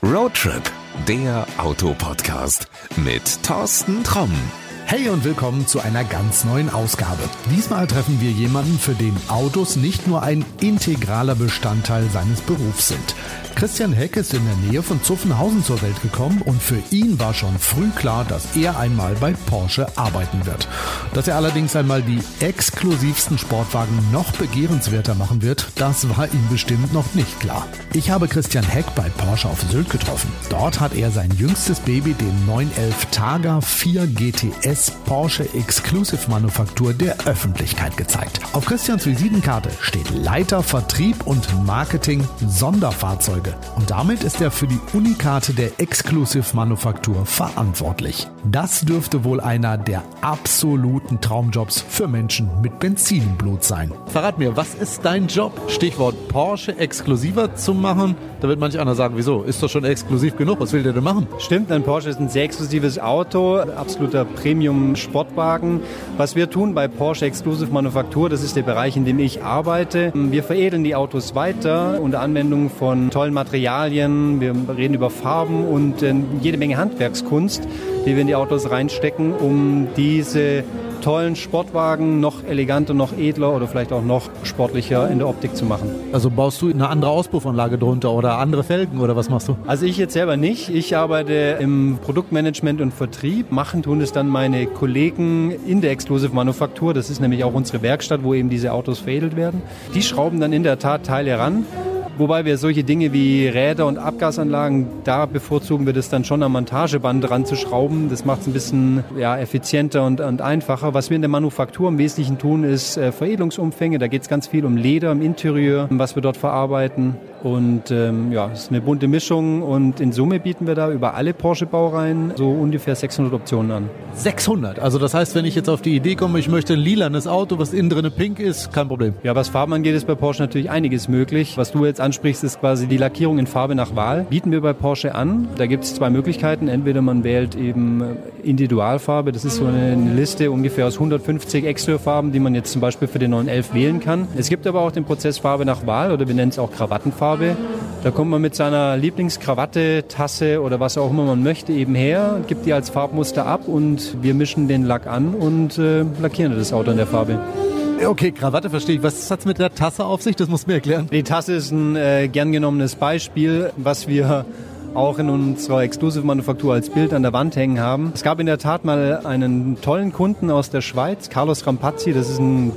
Roadtrip, der Autopodcast mit Thorsten Tromm. Hey und willkommen zu einer ganz neuen Ausgabe. Diesmal treffen wir jemanden, für den Autos nicht nur ein integraler Bestandteil seines Berufs sind. Christian Heck ist in der Nähe von Zuffenhausen zur Welt gekommen und für ihn war schon früh klar, dass er einmal bei Porsche arbeiten wird. Dass er allerdings einmal die exklusivsten Sportwagen noch begehrenswerter machen wird, das war ihm bestimmt noch nicht klar. Ich habe Christian Heck bei Porsche auf Sylt getroffen. Dort hat er sein jüngstes Baby, den 911 Targa 4 GTS Porsche Exclusive Manufaktur der Öffentlichkeit gezeigt. Auf Christians Visitenkarte steht Leiter Vertrieb und Marketing Sonderfahrzeuge Und damit ist er für die Unikarte der Exclusive Manufaktur verantwortlich. Das dürfte wohl einer der absoluten Traumjobs für Menschen mit Benzinblut sein. Verrat mir, was ist dein Job? Stichwort Porsche exklusiver zu machen. Da wird manch einer sagen, wieso? Ist doch schon exklusiv genug. Was will der denn machen? Stimmt, ein Porsche ist ein sehr exklusives Auto, absoluter Premium-Sportwagen. Was wir tun bei Porsche Exclusive Manufaktur, das ist der Bereich, in dem ich arbeite. Wir veredeln die Autos weiter unter Anwendung von tollen Materialien. Wir reden über Farben und äh, jede Menge Handwerkskunst, die wir in die Autos reinstecken, um diese tollen Sportwagen noch eleganter, noch edler oder vielleicht auch noch sportlicher in der Optik zu machen. Also baust du eine andere Auspuffanlage drunter oder andere Felgen oder was machst du? Also ich jetzt selber nicht. Ich arbeite im Produktmanagement und Vertrieb. Machen tun es dann meine Kollegen in der Exclusive Manufaktur. Das ist nämlich auch unsere Werkstatt, wo eben diese Autos veredelt werden. Die schrauben dann in der Tat Teile ran Wobei wir solche Dinge wie Räder und Abgasanlagen, da bevorzugen wir das dann schon am Montageband dran zu schrauben. Das macht es ein bisschen ja, effizienter und, und, einfacher. Was wir in der Manufaktur im Wesentlichen tun, ist äh, Veredelungsumfänge. Da geht es ganz viel um Leder im Interieur, was wir dort verarbeiten. Und ähm, ja, es ist eine bunte Mischung und in Summe bieten wir da über alle Porsche-Baureihen so ungefähr 600 Optionen an. 600? Also das heißt, wenn ich jetzt auf die Idee komme, ich möchte ein lilanes Auto, was innen drin pink ist, kein Problem. Ja, was Farben angeht, ist bei Porsche natürlich einiges möglich. Was du jetzt ansprichst, ist quasi die Lackierung in Farbe nach Wahl. Bieten wir bei Porsche an. Da gibt es zwei Möglichkeiten. Entweder man wählt eben Individualfarbe, das ist so eine Liste ungefähr aus 150 Exteriorfarben, die man jetzt zum Beispiel für den 911 wählen kann. Es gibt aber auch den Prozess Farbe nach Wahl oder wir nennen es auch Krawattenfarbe. Farbe. Da kommt man mit seiner Lieblingskrawatte, Tasse oder was auch immer man möchte eben her, gibt die als Farbmuster ab und wir mischen den Lack an und äh, lackieren das Auto in der Farbe. Okay, Krawatte verstehe ich. Was hat es mit der Tasse auf sich? Das muss mir erklären. Die Tasse ist ein äh, gern genommenes Beispiel, was wir auch in unserer Exclusive-Manufaktur als Bild an der Wand hängen haben. Es gab in der Tat mal einen tollen Kunden aus der Schweiz, Carlos Rampazzi. Das ist ein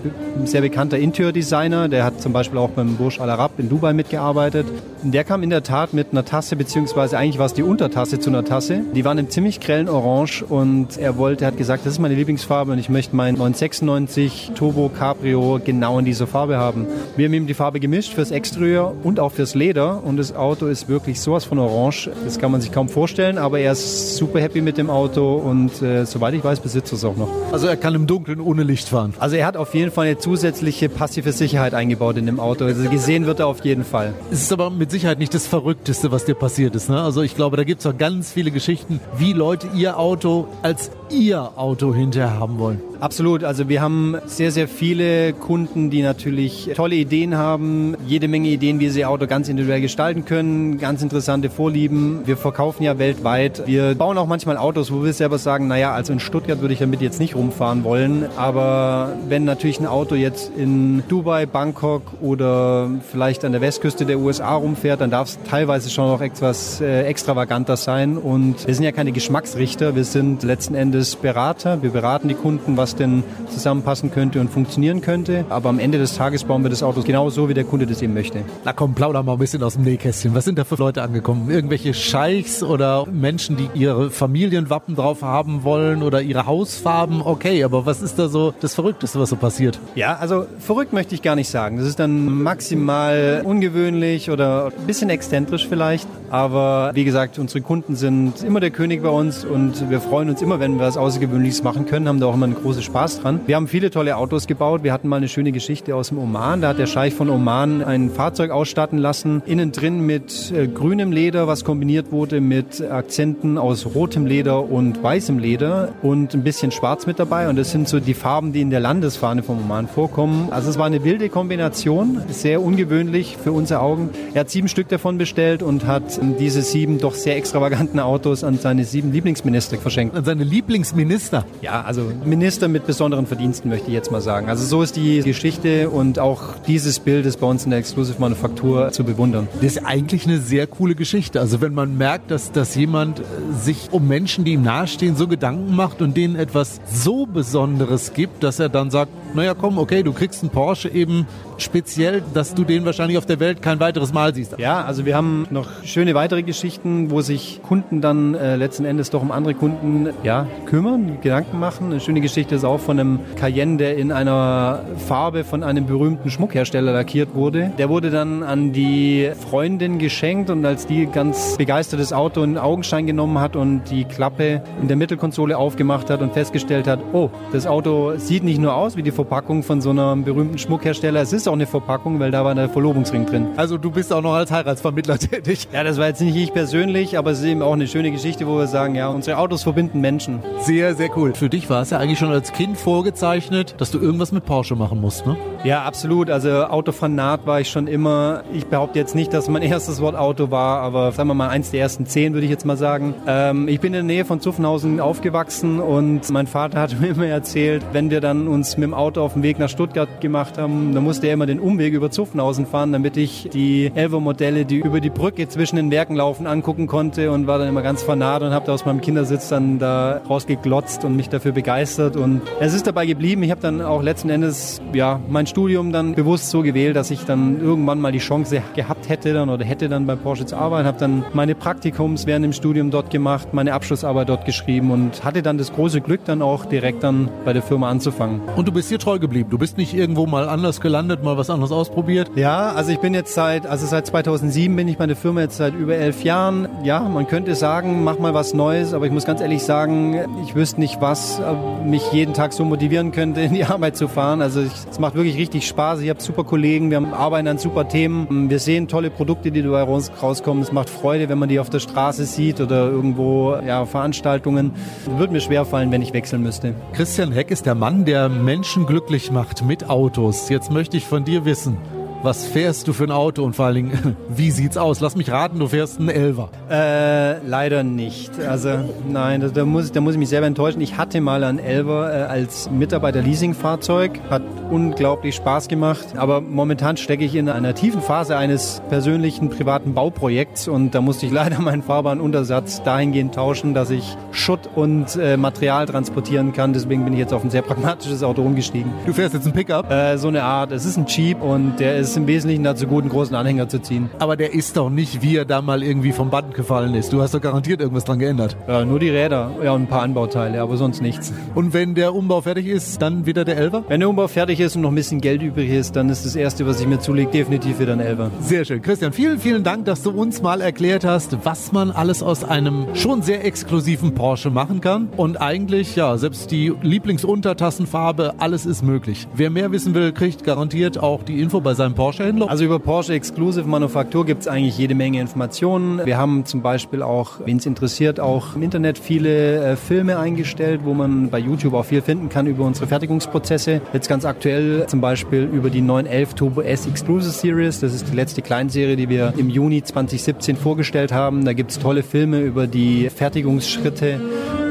sehr bekannter Interior-Designer. Der hat zum Beispiel auch beim Burj Al Arab in Dubai mitgearbeitet. Der kam in der Tat mit einer Tasse, beziehungsweise eigentlich war es die Untertasse zu einer Tasse. Die waren im ziemlich grellen Orange und er wollte, hat gesagt, das ist meine Lieblingsfarbe und ich möchte mein 996 Turbo Cabrio genau in dieser Farbe haben. Wir haben ihm die Farbe gemischt fürs Exterieur und auch fürs Leder und das Auto ist wirklich sowas von orange. Das kann man sich kaum vorstellen, aber er ist super happy mit dem Auto und äh, soweit ich weiß, besitzt es auch noch. Also er kann im Dunkeln ohne Licht fahren? Also er hat auf jeden Fall eine zusätzliche passive Sicherheit eingebaut in dem Auto. Also gesehen wird er auf jeden Fall. Es ist aber mit Sicherheit nicht das Verrückteste, was dir passiert ist. Ne? Also ich glaube, da gibt es auch ganz viele Geschichten, wie Leute ihr Auto als ihr Auto hinterher haben wollen. Absolut. Also wir haben sehr, sehr viele Kunden, die natürlich tolle Ideen haben, jede Menge Ideen, wie sie ihr Auto ganz individuell gestalten können, ganz interessante Vorlieben. Wir verkaufen ja weltweit. Wir bauen auch manchmal Autos, wo wir selber sagen, naja, also in Stuttgart würde ich damit jetzt nicht rumfahren wollen. Aber wenn natürlich ein Auto jetzt in Dubai, Bangkok oder vielleicht an der Westküste der USA rumfährt, dann darf es teilweise schon noch etwas äh, extravaganter sein. Und wir sind ja keine Geschmacksrichter, wir sind letzten Endes Berater. Wir beraten die Kunden, was denn zusammenpassen könnte und funktionieren könnte. Aber am Ende des Tages bauen wir das Auto genau so, wie der Kunde das eben möchte. Na komm, plauder mal ein bisschen aus dem Nähkästchen. Was sind da für Leute angekommen? Irgendwelche Scheichs oder Menschen, die ihre Familienwappen drauf haben wollen oder ihre Hausfarben? Okay, aber was ist da so das Verrückteste, was so passiert? Ja, also verrückt möchte ich gar nicht sagen. Das ist dann maximal ungewöhnlich oder ein bisschen exzentrisch vielleicht. Aber wie gesagt, unsere Kunden sind immer der König bei uns und wir freuen uns immer, wenn wir was Außergewöhnliches machen können, haben da auch immer eine große Spaß dran. Wir haben viele tolle Autos gebaut. Wir hatten mal eine schöne Geschichte aus dem Oman. Da hat der Scheich von Oman ein Fahrzeug ausstatten lassen, innen drin mit äh, grünem Leder, was kombiniert wurde mit Akzenten aus rotem Leder und weißem Leder und ein bisschen schwarz mit dabei. Und das sind so die Farben, die in der Landesfahne vom Oman vorkommen. Also es war eine wilde Kombination, sehr ungewöhnlich für unsere Augen. Er hat sieben Stück davon bestellt und hat diese sieben doch sehr extravaganten Autos an seine sieben Lieblingsminister verschenkt. An seine Lieblingsminister? Ja, also Minister mit besonderen Verdiensten möchte ich jetzt mal sagen. Also so ist die Geschichte und auch dieses Bild ist bei uns in der Exclusive Manufaktur zu bewundern. Das ist eigentlich eine sehr coole Geschichte. Also wenn man merkt, dass, dass jemand äh, sich um Menschen, die ihm nahestehen, so Gedanken macht und denen etwas so Besonderes gibt, dass er dann sagt, naja komm, okay, du kriegst einen Porsche eben speziell, dass du den wahrscheinlich auf der Welt kein weiteres Mal siehst. Ja, also wir haben noch schöne weitere Geschichten, wo sich Kunden dann äh, letzten Endes doch um andere Kunden ja, kümmern, Gedanken machen. Eine schöne Geschichte ist auch von einem Cayenne, der in einer Farbe von einem berühmten Schmuckhersteller lackiert wurde. Der wurde dann an die Freundin geschenkt und als die ganz begeistertes Auto in Augenschein genommen hat und die Klappe in der Mittelkonsole aufgemacht hat und festgestellt hat, oh, das Auto sieht nicht nur aus wie die Verpackung von so einem berühmten Schmuckhersteller, es ist auch eine Verpackung, weil da war der Verlobungsring drin. Also du bist auch noch als Heiratsvermittler tätig. Ja, das war jetzt nicht ich persönlich, aber es ist eben auch eine schöne Geschichte, wo wir sagen, ja, unsere Autos verbinden Menschen. Sehr, sehr cool. Für dich war es ja eigentlich schon als Kind vorgezeichnet, dass du irgendwas mit Porsche machen musst, ne? Ja, absolut. Also Autofanat war ich schon immer. Ich behaupte jetzt nicht, dass mein erstes Wort Auto war, aber sagen wir mal eins der ersten zehn, würde ich jetzt mal sagen. Ähm, ich bin in der Nähe von Zuffenhausen aufgewachsen und mein Vater hat mir immer erzählt, wenn wir dann uns mit dem Auto auf den Weg nach Stuttgart gemacht haben, dann musste er immer den Umweg über Zuffenhausen fahren, damit ich die Elver-Modelle, die über die Brücke zwischen den Werken laufen, angucken konnte und war dann immer ganz fanat und habe da aus meinem Kindersitz dann da rausgeglotzt und mich dafür begeistert und es ist dabei geblieben. Ich habe dann auch letzten Endes ja mein Studium dann bewusst so gewählt, dass ich dann irgendwann mal die Chance gehabt hätte dann oder hätte dann bei Porsche zu arbeiten, habe dann meine Praktikums während dem Studium dort gemacht, meine Abschlussarbeit dort geschrieben und hatte dann das große Glück dann auch direkt dann bei der Firma anzufangen. Und du bist hier treu geblieben. Du bist nicht irgendwo mal anders gelandet, mal was anderes ausprobiert? Ja, also ich bin jetzt seit, also seit 2007 bin ich bei der Firma jetzt seit über elf Jahren. Ja, man könnte sagen, mach mal was Neues, aber ich muss ganz ehrlich sagen, ich wüsste nicht, was äh, mich jeden Tag so motivieren könnte, in die Arbeit zu fahren. Also es macht wirklich richtig Spaß. Ich habe super Kollegen, wir arbeiten an super Themen. Wir sehen tolle Produkte, die dabei rauskommen. Es macht Freude, wenn man die auf der Straße sieht oder irgendwo ja, Veranstaltungen. Würde mir schwerfallen, wenn ich wechseln müsste. Christian Heck ist der Mann, der Menschen glücklich macht mit Autos. Jetzt möchte ich von dir wissen, was fährst du für ein Auto und vor allen Dingen, wie sieht's aus? Lass mich raten, du fährst einen Elver. Äh, leider nicht. Also nein, da, da, muss, da muss ich mich selber enttäuschen. Ich hatte mal einen Elver äh, als Mitarbeiter-Leasing-Fahrzeug, hat unglaublich Spaß gemacht. Aber momentan stecke ich in einer tiefen Phase eines persönlichen privaten Bauprojekts und da musste ich leider meinen Fahrbahnuntersatz dahingehend tauschen, dass ich Schutt und äh, Material transportieren kann. Deswegen bin ich jetzt auf ein sehr pragmatisches Auto umgestiegen. Du fährst jetzt ein Pickup? Äh, so eine Art. Es ist ein Jeep und der ist im Wesentlichen dazu gut, einen großen Anhänger zu ziehen. Aber der ist doch nicht, wie er da mal irgendwie vom Band gefallen ist. Du hast doch garantiert irgendwas dran geändert. Ja, nur die Räder ja, und ein paar Anbauteile, aber sonst nichts. Und wenn der Umbau fertig ist, dann wieder der Elver? Wenn der Umbau fertig ist und noch ein bisschen Geld übrig ist, dann ist das Erste, was ich mir zulege, definitiv wieder ein Elver. Sehr schön. Christian, vielen, vielen Dank, dass du uns mal erklärt hast, was man alles aus einem schon sehr exklusiven Porsche machen kann. Und eigentlich, ja, selbst die Lieblingsuntertassenfarbe, alles ist möglich. Wer mehr wissen will, kriegt garantiert auch die Info bei seinem Porsche-Händler. Also über Porsche Exclusive Manufaktur gibt es eigentlich jede Menge Informationen. Wir haben zum Beispiel auch, wen es interessiert, auch im Internet viele äh, Filme eingestellt, wo man bei YouTube auch viel finden kann über unsere Fertigungsprozesse. Jetzt ganz aktuell zum Beispiel über die 911 Turbo S Exclusive Series. Das ist die letzte Kleinserie, die wir im Juni 2017 vorgestellt haben. Da gibt es tolle Filme über die Fertigungsschritte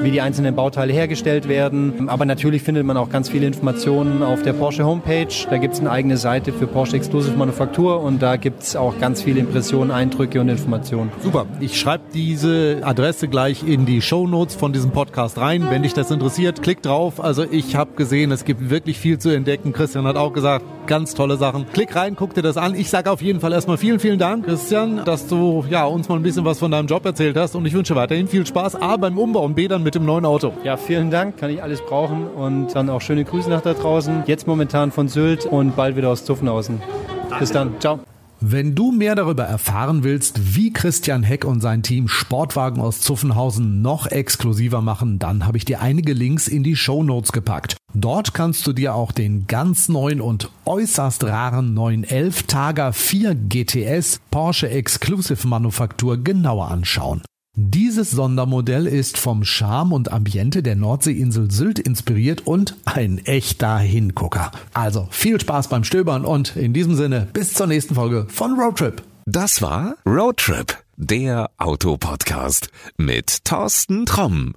wie die einzelnen Bauteile hergestellt werden. Aber natürlich findet man auch ganz viele Informationen auf der Porsche Homepage. Da gibt es eine eigene Seite für Porsche Exclusive Manufaktur und da gibt es auch ganz viele Impressionen, Eindrücke und Informationen. Super. Ich schreibe diese Adresse gleich in die Show Notes von diesem Podcast rein. Wenn dich das interessiert, klick drauf. Also ich habe gesehen, es gibt wirklich viel zu entdecken. Christian hat auch gesagt, ganz tolle Sachen. Klick rein, guck dir das an. Ich sage auf jeden Fall erstmal vielen, vielen Dank, Christian, dass du ja, uns mal ein bisschen was von deinem Job erzählt hast und ich wünsche weiterhin viel Spaß A beim Umbau und B dann mit dem neuen Auto. Ja, vielen Dank, kann ich alles brauchen und dann auch schöne Grüße nach da draußen. Jetzt momentan von Sylt und bald wieder aus Zuffenhausen. Bis dann, ciao. Wenn du mehr darüber erfahren willst, wie Christian Heck und sein Team Sportwagen aus Zuffenhausen noch exklusiver machen, dann habe ich dir einige Links in die Show Notes gepackt. Dort kannst du dir auch den ganz neuen und äußerst raren 911 Tager 4 GTS Porsche Exclusive Manufaktur genauer anschauen. Dieses Sondermodell ist vom Charme und Ambiente der Nordseeinsel Sylt inspiriert und ein echter Hingucker. Also viel Spaß beim Stöbern und in diesem Sinne bis zur nächsten Folge von Roadtrip. Das war Roadtrip, der Autopodcast mit Thorsten Tromm.